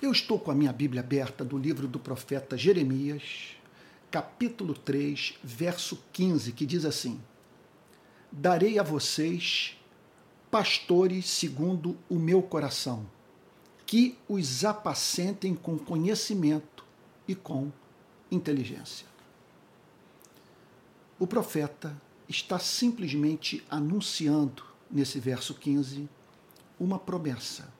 Eu estou com a minha Bíblia aberta do livro do profeta Jeremias, capítulo 3, verso 15, que diz assim: Darei a vocês pastores segundo o meu coração, que os apacentem com conhecimento e com inteligência. O profeta está simplesmente anunciando, nesse verso 15, uma promessa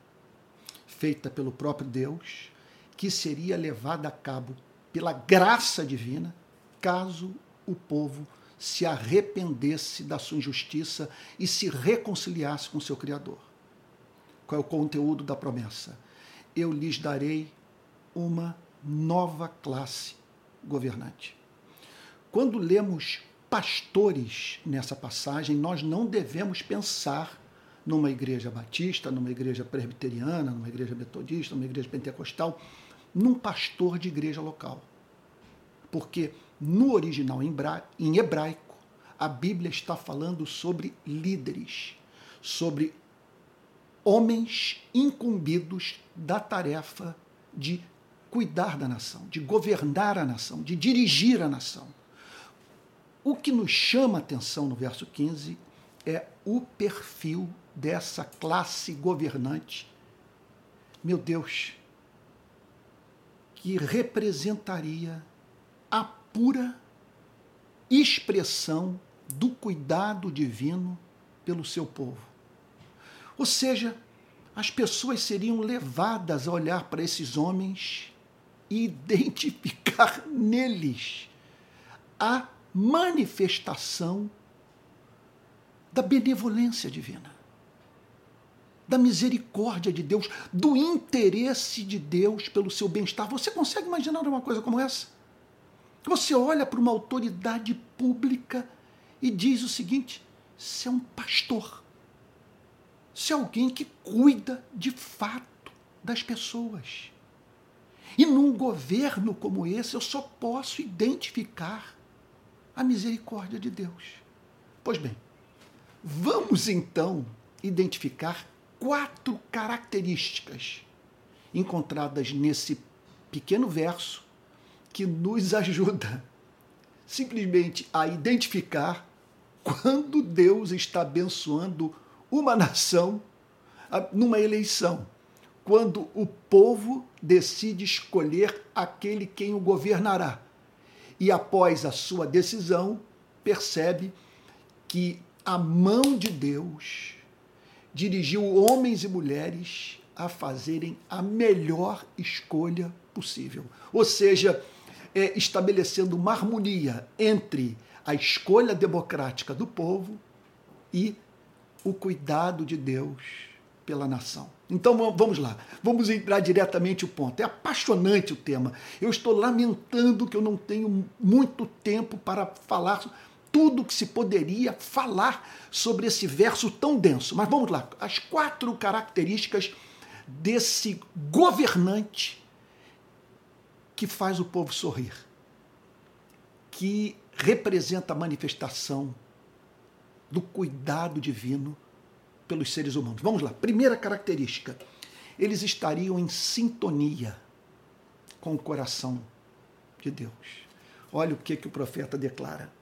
feita pelo próprio Deus, que seria levada a cabo pela graça divina, caso o povo se arrependesse da sua injustiça e se reconciliasse com seu Criador. Qual é o conteúdo da promessa? Eu lhes darei uma nova classe governante. Quando lemos pastores nessa passagem, nós não devemos pensar numa igreja batista, numa igreja presbiteriana, numa igreja metodista, numa igreja pentecostal, num pastor de igreja local. Porque no original em hebraico, a Bíblia está falando sobre líderes, sobre homens incumbidos da tarefa de cuidar da nação, de governar a nação, de dirigir a nação. O que nos chama a atenção no verso 15 é o perfil dessa classe governante. Meu Deus, que representaria a pura expressão do cuidado divino pelo seu povo. Ou seja, as pessoas seriam levadas a olhar para esses homens e identificar neles a manifestação da benevolência divina, da misericórdia de Deus, do interesse de Deus pelo seu bem-estar. Você consegue imaginar uma coisa como essa? Você olha para uma autoridade pública e diz o seguinte: você é um pastor. Você é alguém que cuida de fato das pessoas. E num governo como esse, eu só posso identificar a misericórdia de Deus. Pois bem, Vamos então identificar quatro características encontradas nesse pequeno verso que nos ajuda simplesmente a identificar quando Deus está abençoando uma nação numa eleição, quando o povo decide escolher aquele quem o governará. E após a sua decisão, percebe que a mão de Deus dirigiu homens e mulheres a fazerem a melhor escolha possível. Ou seja, é, estabelecendo uma harmonia entre a escolha democrática do povo e o cuidado de Deus pela nação. Então vamos lá, vamos entrar diretamente o ponto. É apaixonante o tema. Eu estou lamentando que eu não tenho muito tempo para falar tudo que se poderia falar sobre esse verso tão denso. Mas vamos lá, as quatro características desse governante que faz o povo sorrir, que representa a manifestação do cuidado divino pelos seres humanos. Vamos lá, primeira característica: eles estariam em sintonia com o coração de Deus. Olha o que, que o profeta declara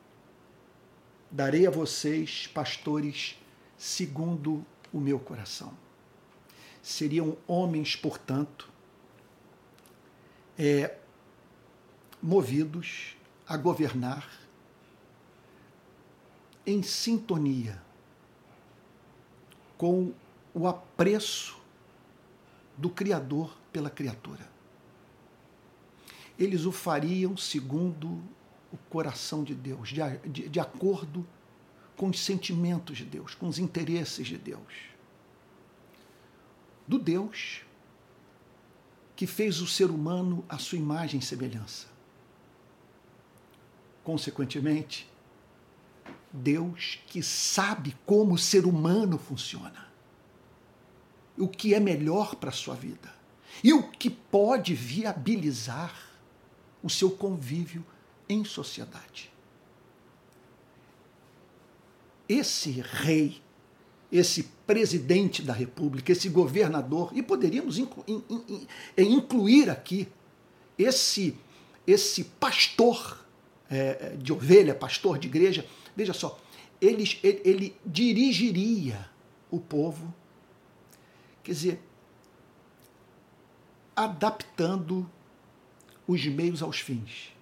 darei a vocês pastores segundo o meu coração. Seriam homens, portanto, é, movidos a governar em sintonia com o apreço do Criador pela criatura. Eles o fariam segundo o coração de Deus, de, de, de acordo com os sentimentos de Deus, com os interesses de Deus. Do Deus que fez o ser humano à sua imagem e semelhança. Consequentemente, Deus que sabe como o ser humano funciona, o que é melhor para a sua vida e o que pode viabilizar o seu convívio em sociedade. Esse rei, esse presidente da República, esse governador, e poderíamos inclu in, in, in, incluir aqui esse, esse pastor é, de ovelha, pastor de igreja. Veja só, ele, ele, ele dirigiria o povo, quer dizer, adaptando os meios aos fins,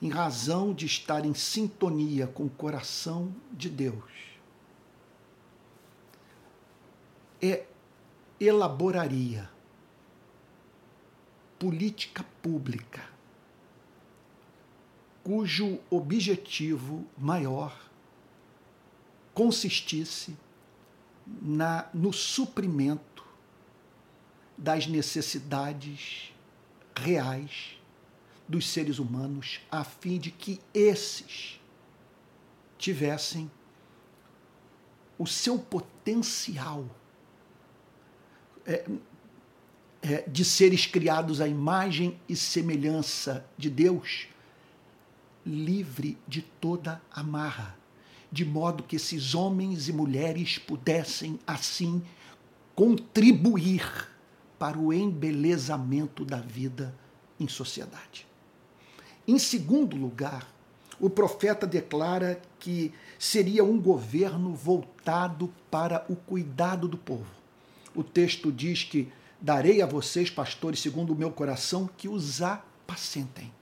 em razão de estar em sintonia com o coração de Deus. É, elaboraria política pública cujo objetivo maior consistisse na, no suprimento das necessidades reais dos seres humanos, a fim de que esses tivessem o seu potencial é, é, de seres criados à imagem e semelhança de Deus, livre de toda amarra, de modo que esses homens e mulheres pudessem, assim, contribuir para o embelezamento da vida em sociedade. Em segundo lugar, o profeta declara que seria um governo voltado para o cuidado do povo o texto diz que darei a vocês, pastores, segundo o meu coração, que os apacentem.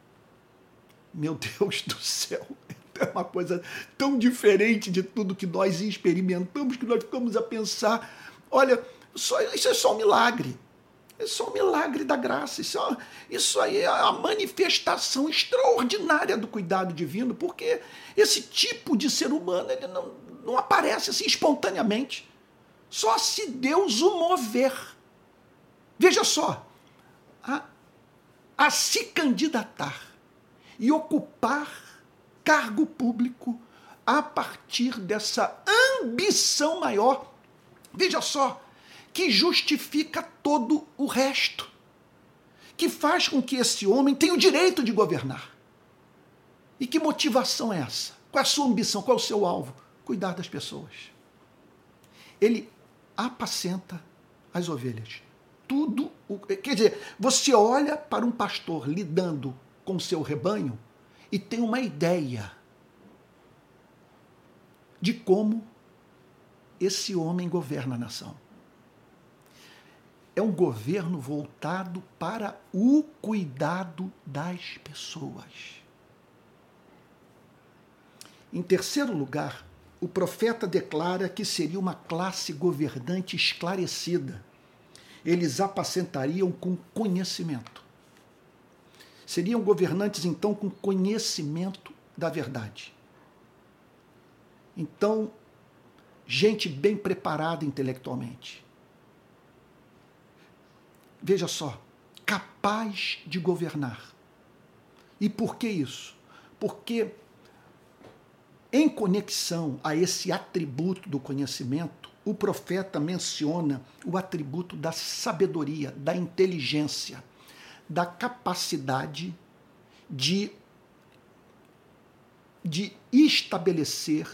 Meu Deus do céu, é uma coisa tão diferente de tudo que nós experimentamos que nós ficamos a pensar: olha, só, isso é só um milagre. É só um milagre da graça. Isso, é, isso aí é a manifestação extraordinária do cuidado divino, porque esse tipo de ser humano ele não, não aparece assim espontaneamente. Só se Deus o mover. Veja só, a, a se candidatar e ocupar cargo público a partir dessa ambição maior. Veja só, que justifica todo o resto, que faz com que esse homem tenha o direito de governar. E que motivação é essa? Qual é a sua ambição? Qual é o seu alvo? Cuidar das pessoas. Ele apacenta as ovelhas. Tudo, o, quer dizer, você olha para um pastor lidando com seu rebanho e tem uma ideia de como esse homem governa a nação. É um governo voltado para o cuidado das pessoas. Em terceiro lugar, o profeta declara que seria uma classe governante esclarecida. Eles apacentariam com conhecimento. Seriam governantes, então, com conhecimento da verdade. Então, gente bem preparada intelectualmente. Veja só, capaz de governar. E por que isso? Porque em conexão a esse atributo do conhecimento, o profeta menciona o atributo da sabedoria, da inteligência, da capacidade de, de estabelecer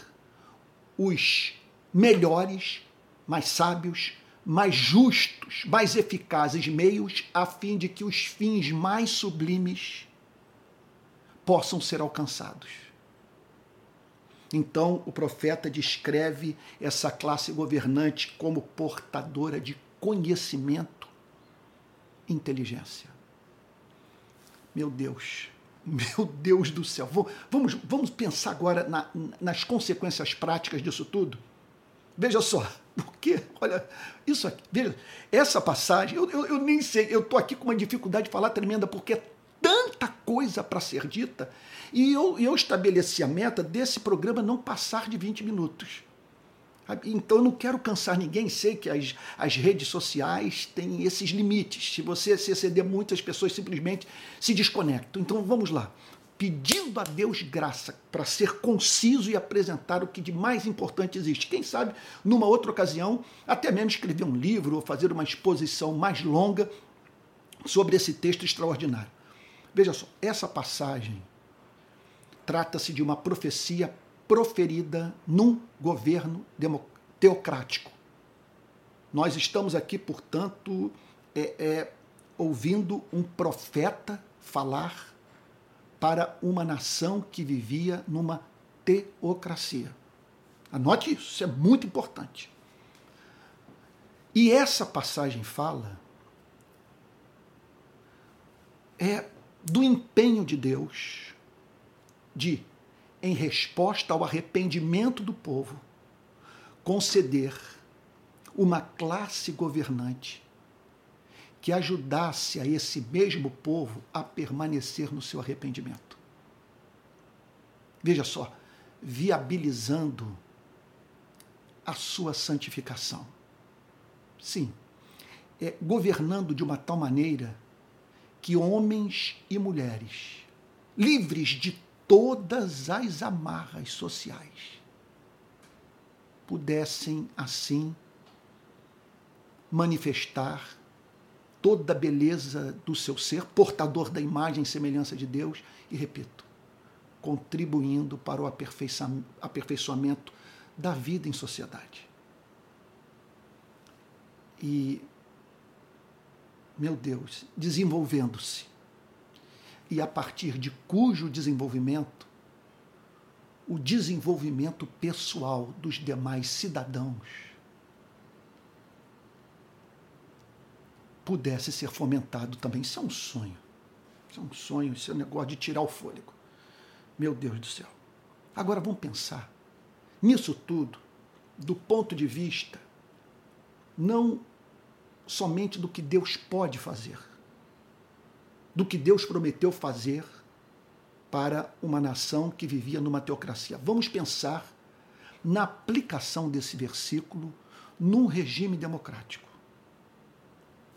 os melhores, mais sábios, mais justos, mais eficazes meios a fim de que os fins mais sublimes possam ser alcançados. Então, o profeta descreve essa classe governante como portadora de conhecimento inteligência. Meu Deus, meu Deus do céu. Vamos, vamos pensar agora na, nas consequências práticas disso tudo? Veja só, porque, olha, isso aqui, veja, essa passagem, eu, eu, eu nem sei, eu estou aqui com uma dificuldade de falar tremenda, porque é tanta coisa para ser dita e eu, eu estabeleci a meta desse programa não passar de 20 minutos. Então eu não quero cansar ninguém, sei que as, as redes sociais têm esses limites. Se você se exceder muito, as pessoas simplesmente se desconectam. Então vamos lá. Pedindo a Deus graça para ser conciso e apresentar o que de mais importante existe. Quem sabe, numa outra ocasião, até mesmo escrever um livro ou fazer uma exposição mais longa sobre esse texto extraordinário. Veja só, essa passagem Trata-se de uma profecia proferida num governo teocrático. Nós estamos aqui, portanto, é, é, ouvindo um profeta falar para uma nação que vivia numa teocracia. Anote isso, isso é muito importante. E essa passagem fala é do empenho de Deus de, em resposta ao arrependimento do povo, conceder uma classe governante que ajudasse a esse mesmo povo a permanecer no seu arrependimento. Veja só, viabilizando a sua santificação. Sim, é, governando de uma tal maneira que homens e mulheres, livres de todas as amarras sociais, pudessem assim manifestar toda a beleza do seu ser, portador da imagem e semelhança de Deus, e repito, contribuindo para o aperfeiçoamento da vida em sociedade. E, meu Deus, desenvolvendo-se. E a partir de cujo desenvolvimento, o desenvolvimento pessoal dos demais cidadãos pudesse ser fomentado também. Isso é um sonho. Isso é um sonho, isso é um negócio de tirar o fôlego. Meu Deus do céu. Agora vamos pensar nisso tudo do ponto de vista não somente do que Deus pode fazer, do que Deus prometeu fazer para uma nação que vivia numa teocracia. Vamos pensar na aplicação desse versículo num regime democrático.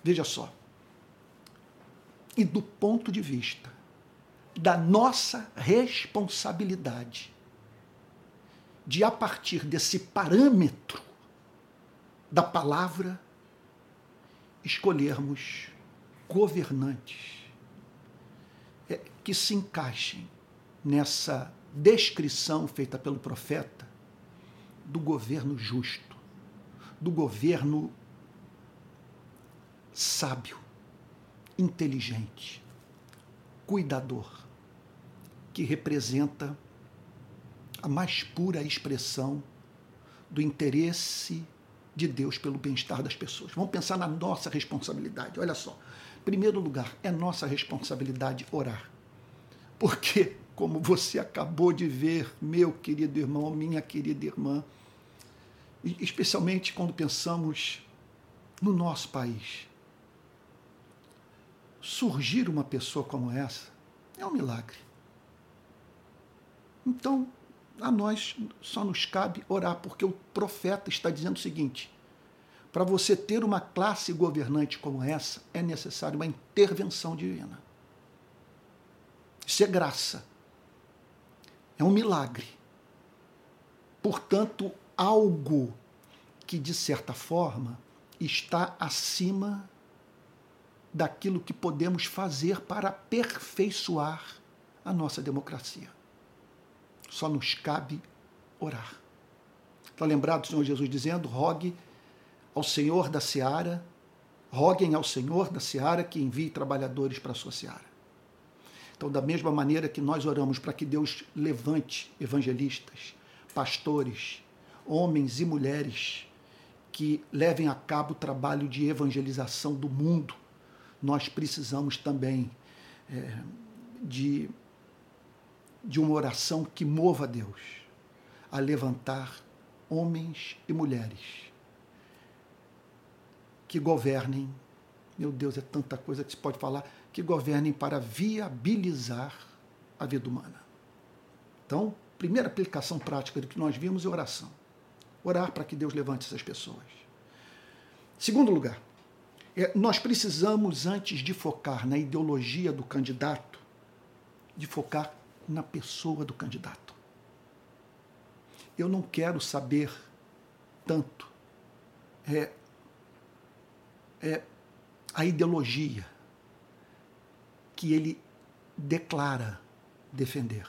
Veja só. E do ponto de vista da nossa responsabilidade de, a partir desse parâmetro da palavra, escolhermos governantes é, que se encaixem nessa descrição feita pelo profeta do governo justo, do governo sábio, inteligente, cuidador, que representa a mais pura expressão do interesse de Deus pelo bem-estar das pessoas. Vamos pensar na nossa responsabilidade. Olha só. Em primeiro lugar, é nossa responsabilidade orar. Porque, como você acabou de ver, meu querido irmão, minha querida irmã, especialmente quando pensamos no nosso país, surgir uma pessoa como essa é um milagre. Então, a nós só nos cabe orar, porque o profeta está dizendo o seguinte: para você ter uma classe governante como essa, é necessário uma intervenção divina. Isso é graça. É um milagre. Portanto, algo que, de certa forma, está acima daquilo que podemos fazer para aperfeiçoar a nossa democracia. Só nos cabe orar. Está lembrado o Senhor Jesus dizendo: rogue ao Senhor da seara, roguem ao Senhor da seara que envie trabalhadores para a sua seara. Então, da mesma maneira que nós oramos para que Deus levante evangelistas, pastores, homens e mulheres que levem a cabo o trabalho de evangelização do mundo, nós precisamos também é, de de uma oração que mova Deus a levantar homens e mulheres que governem, meu Deus, é tanta coisa que se pode falar, que governem para viabilizar a vida humana. Então, primeira aplicação prática do que nós vimos é oração. Orar para que Deus levante essas pessoas. Segundo lugar, nós precisamos, antes de focar na ideologia do candidato, de focar na pessoa do candidato. Eu não quero saber tanto é, é a ideologia que ele declara defender.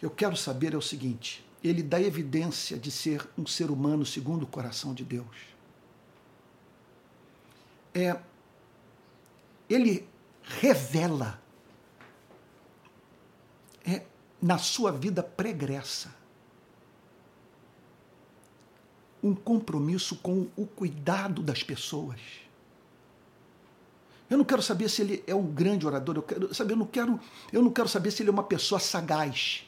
Eu quero saber é o seguinte: ele dá evidência de ser um ser humano segundo o coração de Deus. É, ele revela é, na sua vida pregressa um compromisso com o cuidado das pessoas. Eu não quero saber se ele é um grande orador, eu quero saber, eu não quero, eu não quero saber se ele é uma pessoa sagaz,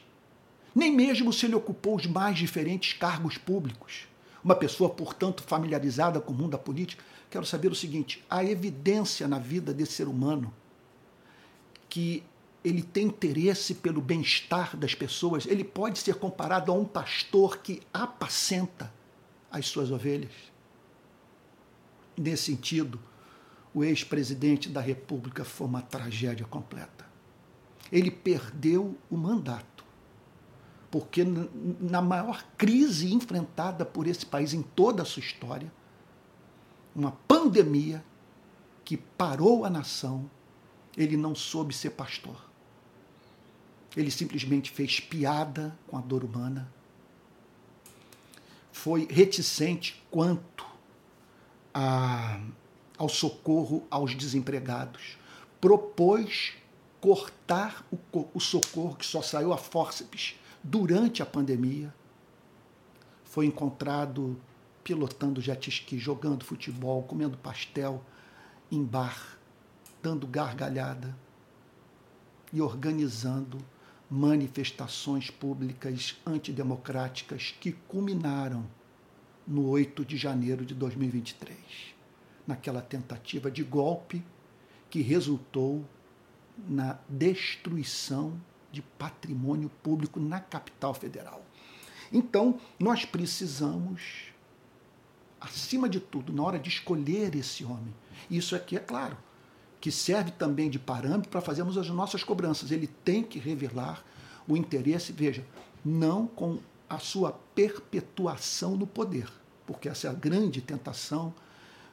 nem mesmo se ele ocupou os mais diferentes cargos públicos. Uma pessoa, portanto, familiarizada com o mundo da política. Quero saber o seguinte: a evidência na vida desse ser humano que ele tem interesse pelo bem-estar das pessoas, ele pode ser comparado a um pastor que apacenta as suas ovelhas. Nesse sentido, o ex-presidente da República foi uma tragédia completa. Ele perdeu o mandato, porque na maior crise enfrentada por esse país em toda a sua história, uma pandemia que parou a nação, ele não soube ser pastor. Ele simplesmente fez piada com a dor humana, foi reticente quanto a, ao socorro aos desempregados, propôs cortar o, o socorro que só saiu a fórceps durante a pandemia. Foi encontrado pilotando jet ski, jogando futebol, comendo pastel em bar, dando gargalhada e organizando manifestações públicas antidemocráticas que culminaram no 8 de janeiro de 2023, naquela tentativa de golpe que resultou na destruição de patrimônio público na capital federal. Então, nós precisamos, acima de tudo, na hora de escolher esse homem, isso aqui é claro, que serve também de parâmetro para fazermos as nossas cobranças. Ele tem que revelar o interesse, veja, não com a sua perpetuação no poder, porque essa é a grande tentação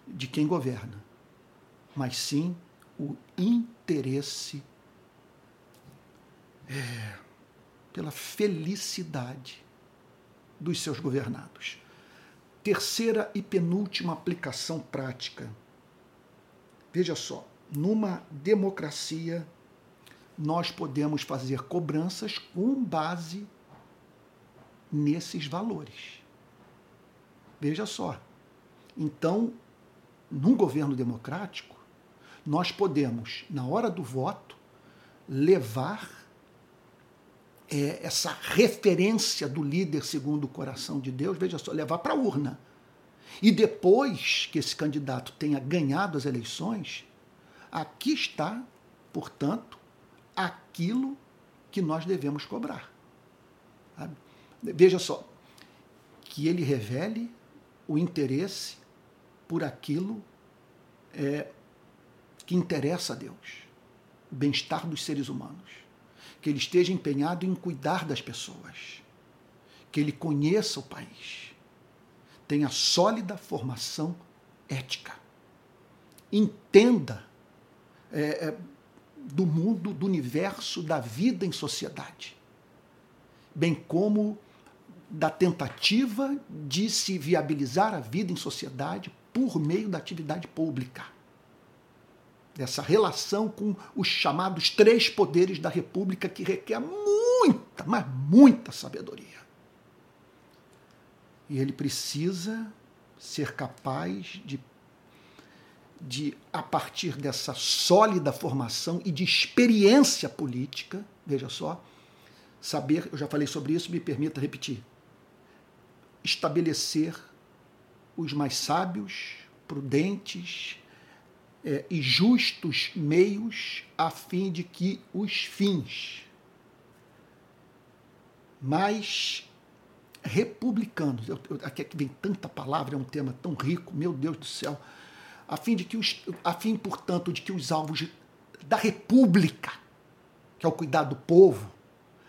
de quem governa, mas sim o interesse é, pela felicidade dos seus governados. Terceira e penúltima aplicação prática. Veja só, numa democracia, nós podemos fazer cobranças com base nesses valores. Veja só. Então, num governo democrático, nós podemos, na hora do voto, levar é, essa referência do líder segundo o coração de Deus, veja só, levar para a urna. E depois que esse candidato tenha ganhado as eleições, Aqui está, portanto, aquilo que nós devemos cobrar. Veja só, que ele revele o interesse por aquilo é, que interessa a Deus, o bem-estar dos seres humanos, que ele esteja empenhado em cuidar das pessoas, que ele conheça o país, tenha sólida formação ética, entenda é, é, do mundo, do universo, da vida em sociedade, bem como da tentativa de se viabilizar a vida em sociedade por meio da atividade pública. Dessa relação com os chamados três poderes da República, que requer muita, mas muita sabedoria. E ele precisa ser capaz de de, a partir dessa sólida formação e de experiência política, veja só, saber, eu já falei sobre isso, me permita repetir, estabelecer os mais sábios, prudentes é, e justos meios a fim de que os fins mais republicanos, eu, eu, aqui vem tanta palavra, é um tema tão rico, meu Deus do céu, a fim, de que os, a fim, portanto, de que os alvos da república, que é o cuidado do povo,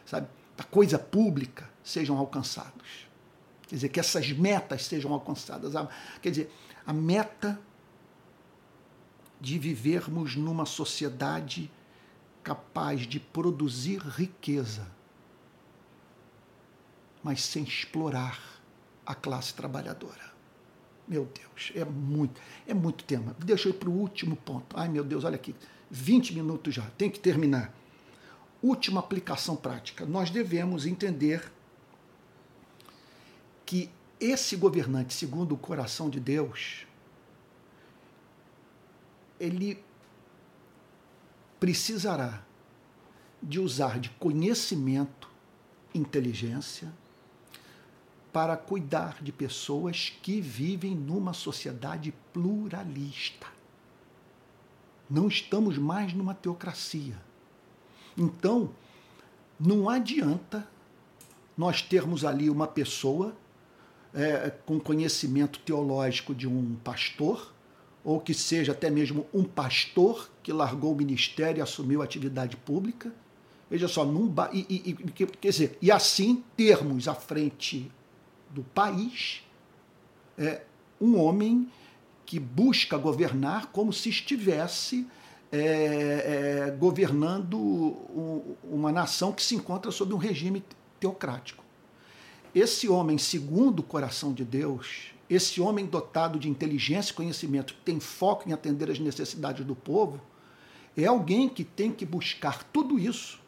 sabe, da coisa pública, sejam alcançados. Quer dizer, que essas metas sejam alcançadas. Quer dizer, a meta de vivermos numa sociedade capaz de produzir riqueza mas sem explorar a classe trabalhadora. Meu Deus, é muito, é muito tema. Deixa eu ir para o último ponto. Ai, meu Deus, olha aqui, 20 minutos já, tem que terminar. Última aplicação prática. Nós devemos entender que esse governante, segundo o coração de Deus, ele precisará de usar de conhecimento, inteligência, para cuidar de pessoas que vivem numa sociedade pluralista. Não estamos mais numa teocracia. Então, não adianta nós termos ali uma pessoa é, com conhecimento teológico de um pastor, ou que seja até mesmo um pastor que largou o ministério e assumiu a atividade pública. Veja só, num, e, e, e, quer dizer, e assim termos à frente do país é, um homem que busca governar como se estivesse é, é, governando uma nação que se encontra sob um regime teocrático. Esse homem, segundo o coração de Deus, esse homem dotado de inteligência e conhecimento, que tem foco em atender as necessidades do povo, é alguém que tem que buscar tudo isso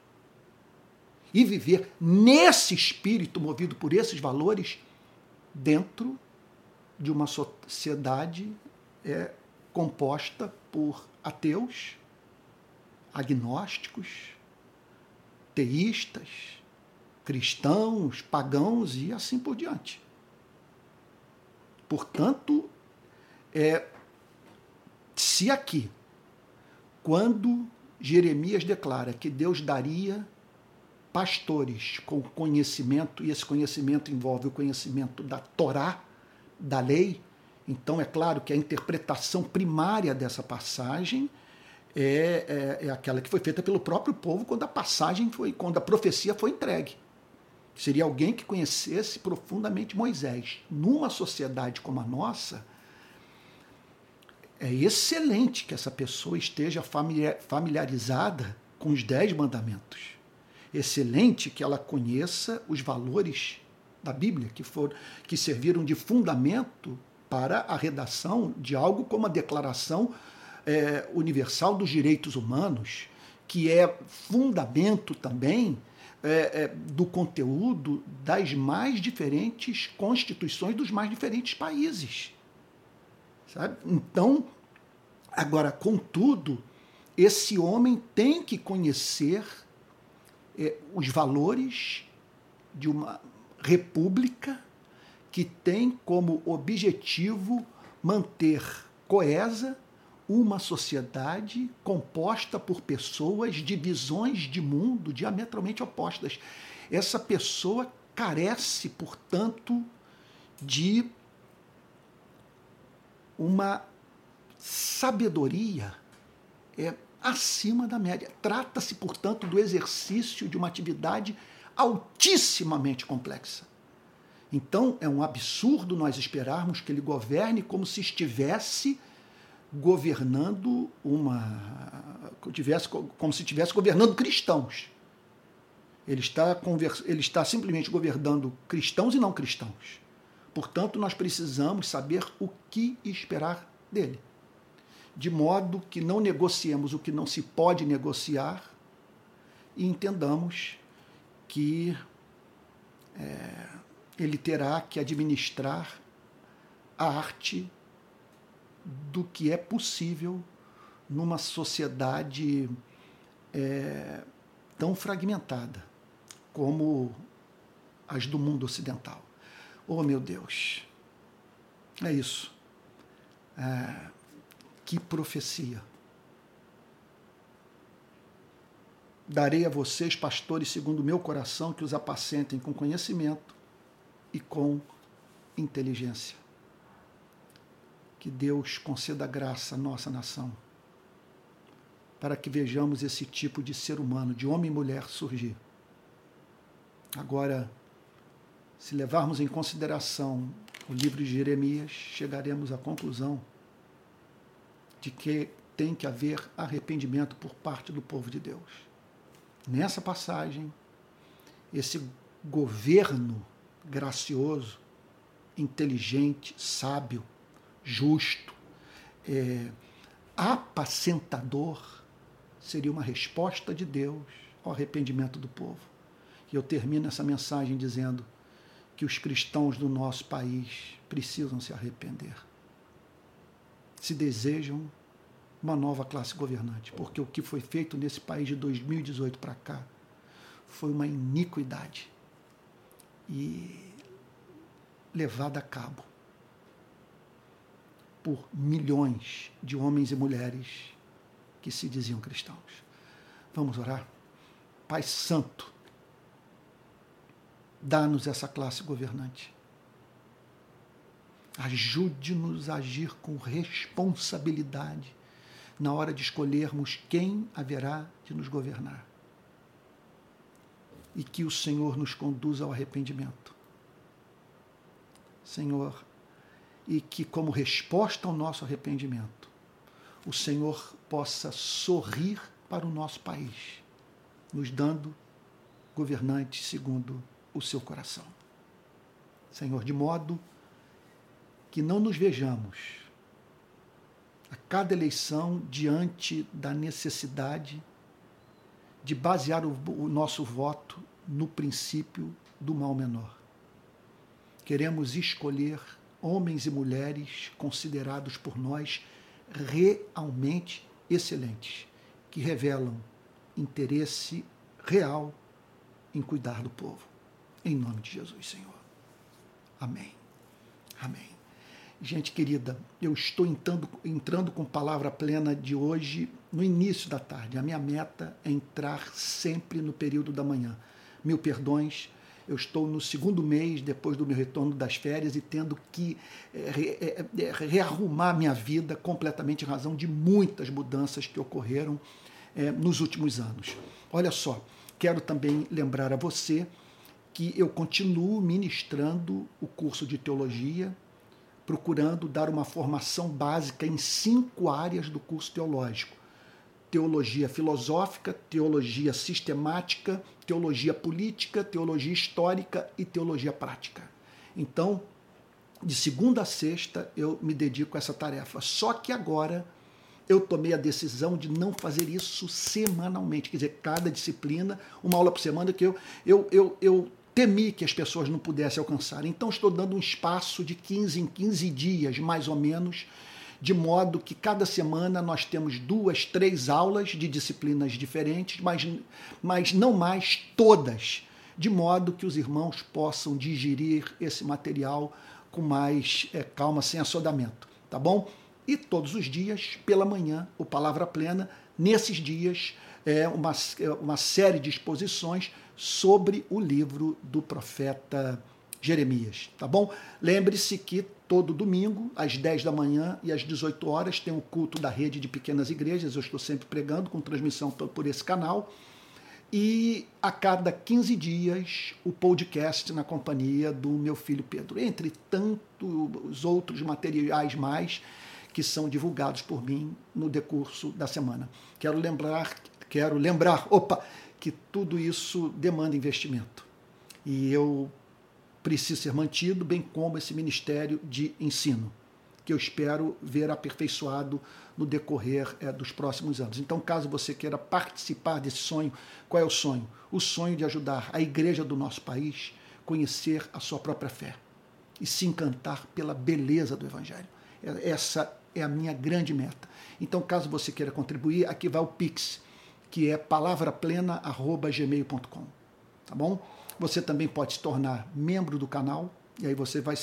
e viver nesse espírito movido por esses valores dentro de uma sociedade é, composta por ateus, agnósticos, teístas, cristãos, pagãos e assim por diante. Portanto, é, se aqui, quando Jeremias declara que Deus daria pastores com conhecimento, e esse conhecimento envolve o conhecimento da Torá, da lei, então é claro que a interpretação primária dessa passagem é, é, é, aquela que foi feita pelo próprio povo quando a passagem foi, quando a profecia foi entregue. Seria alguém que conhecesse profundamente Moisés. Numa sociedade como a nossa, é excelente que essa pessoa esteja familiarizada com os dez mandamentos. Excelente que ela conheça os valores da Bíblia, que, for, que serviram de fundamento para a redação de algo como a Declaração é, Universal dos Direitos Humanos, que é fundamento também é, é, do conteúdo das mais diferentes constituições dos mais diferentes países. Sabe? Então, agora, contudo, esse homem tem que conhecer é, os valores de uma república que tem como objetivo manter coesa uma sociedade composta por pessoas de visões de mundo diametralmente opostas. Essa pessoa carece, portanto, de uma sabedoria é, acima da média. Trata-se, portanto, do exercício de uma atividade altissimamente complexa. Então, é um absurdo nós esperarmos que ele governe como se estivesse governando uma. Tivesse, como se estivesse governando cristãos. Ele está, ele está simplesmente governando cristãos e não cristãos. Portanto, nós precisamos saber o que esperar dele. De modo que não negociemos o que não se pode negociar e entendamos que é, ele terá que administrar a arte do que é possível numa sociedade é, tão fragmentada como as do mundo ocidental. Oh, meu Deus! É isso. É, que profecia! Darei a vocês, pastores, segundo o meu coração, que os apacentem com conhecimento e com inteligência. Que Deus conceda graça à nossa nação, para que vejamos esse tipo de ser humano, de homem e mulher, surgir. Agora, se levarmos em consideração o livro de Jeremias, chegaremos à conclusão de que tem que haver arrependimento por parte do povo de Deus. Nessa passagem, esse governo gracioso, inteligente, sábio, justo, é, apacentador, seria uma resposta de Deus ao arrependimento do povo. E eu termino essa mensagem dizendo que os cristãos do nosso país precisam se arrepender. Se desejam uma nova classe governante, porque o que foi feito nesse país de 2018 para cá foi uma iniquidade e levada a cabo por milhões de homens e mulheres que se diziam cristãos. Vamos orar? Pai Santo, dá-nos essa classe governante. Ajude-nos a agir com responsabilidade na hora de escolhermos quem haverá de nos governar. E que o Senhor nos conduza ao arrependimento. Senhor, e que, como resposta ao nosso arrependimento, o Senhor possa sorrir para o nosso país, nos dando governantes segundo o seu coração. Senhor, de modo que não nos vejamos a cada eleição diante da necessidade de basear o, o nosso voto no princípio do mal menor. Queremos escolher homens e mulheres considerados por nós realmente excelentes, que revelam interesse real em cuidar do povo. Em nome de Jesus, Senhor. Amém. Amém. Gente querida, eu estou entrando, entrando com palavra plena de hoje no início da tarde. A minha meta é entrar sempre no período da manhã. Mil perdões eu estou no segundo mês depois do meu retorno das férias e tendo que é, é, rearrumar minha vida completamente em razão de muitas mudanças que ocorreram é, nos últimos anos. Olha só, quero também lembrar a você que eu continuo ministrando o curso de teologia, procurando dar uma formação básica em cinco áreas do curso teológico teologia filosófica, teologia sistemática, teologia política, teologia histórica e teologia prática. Então, de segunda a sexta, eu me dedico a essa tarefa. Só que agora eu tomei a decisão de não fazer isso semanalmente, quer dizer, cada disciplina, uma aula por semana, que eu, eu, eu, eu temi que as pessoas não pudessem alcançar. Então, estou dando um espaço de 15 em 15 dias, mais ou menos, de modo que cada semana nós temos duas, três aulas de disciplinas diferentes, mas, mas não mais todas, de modo que os irmãos possam digerir esse material com mais é, calma, sem assodamento, tá bom? E todos os dias, pela manhã, o Palavra Plena, nesses dias, é uma, é uma série de exposições sobre o livro do profeta Jeremias, tá bom? Lembre-se que todo domingo, às 10 da manhã e às 18 horas, tem o culto da rede de pequenas igrejas. Eu estou sempre pregando com transmissão por esse canal. E a cada 15 dias, o podcast na companhia do meu filho Pedro, entre tantos outros materiais mais que são divulgados por mim no decurso da semana. Quero lembrar, quero lembrar, opa, que tudo isso demanda investimento. E eu precisa ser mantido, bem como esse ministério de ensino, que eu espero ver aperfeiçoado no decorrer é, dos próximos anos. Então, caso você queira participar desse sonho, qual é o sonho? O sonho de ajudar a igreja do nosso país conhecer a sua própria fé e se encantar pela beleza do Evangelho. É, essa é a minha grande meta. Então, caso você queira contribuir, aqui vai o Pix, que é palavraplena.gmail.com. Tá bom? Você também pode se tornar membro do canal, e aí você vai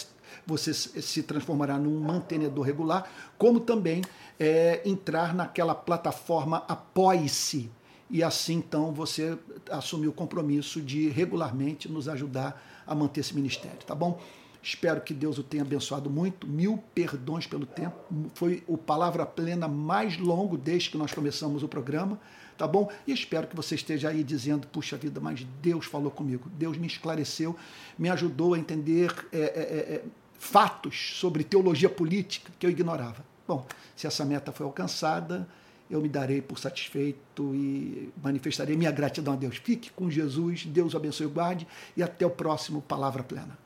você se transformará num mantenedor regular, como também é, entrar naquela plataforma Apoie-se. E assim, então, você assumir o compromisso de regularmente nos ajudar a manter esse ministério, tá bom? Espero que Deus o tenha abençoado muito. Mil perdões pelo tempo. Foi o Palavra Plena mais longo desde que nós começamos o programa tá bom? E espero que você esteja aí dizendo, puxa vida, mas Deus falou comigo, Deus me esclareceu, me ajudou a entender é, é, é, fatos sobre teologia política que eu ignorava. Bom, se essa meta foi alcançada, eu me darei por satisfeito e manifestarei minha gratidão a Deus. Fique com Jesus, Deus o abençoe e guarde, e até o próximo Palavra Plena.